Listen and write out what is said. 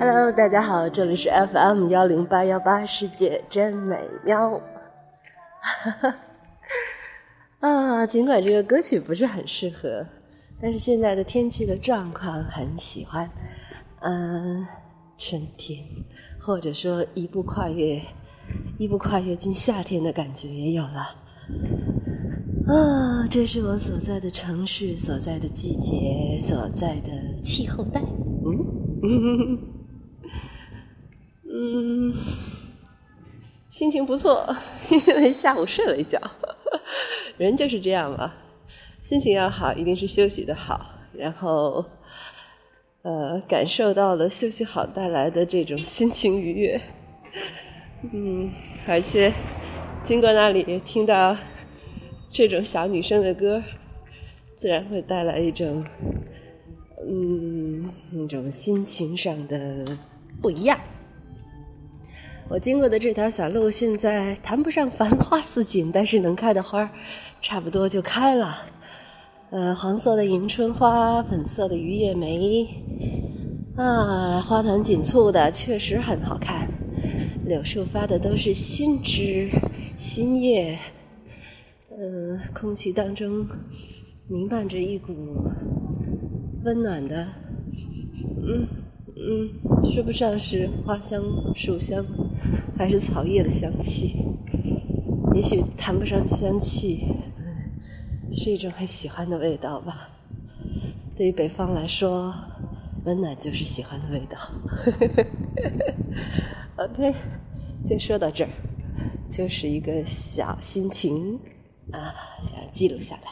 Hello，大家好，这里是 FM 幺零八幺八，世界真美妙。啊，尽管这个歌曲不是很适合，但是现在的天气的状况很喜欢。嗯，春天，或者说一步跨越，一步跨越进夏天的感觉也有了。啊，这是我所在的城市，所在的季节，所在的气候带。嗯。嗯，心情不错，因为下午睡了一觉。人就是这样嘛，心情要好，一定是休息的好，然后，呃，感受到了休息好带来的这种心情愉悦。嗯，而且经过那里听到这种小女生的歌，自然会带来一种，嗯，一种心情上的不一样。我经过的这条小路，现在谈不上繁花似锦，但是能开的花，差不多就开了。呃，黄色的迎春花，粉色的榆叶梅，啊，花团锦簇的，确实很好看。柳树发的都是新枝新叶，嗯，空气当中弥漫着一股温暖的，嗯嗯，说不上是花香树香。还是草叶的香气，也许谈不上香气，是一种很喜欢的味道吧。对于北方来说，温暖就是喜欢的味道。OK，先说到这儿，就是一个小心情啊，想记录下来。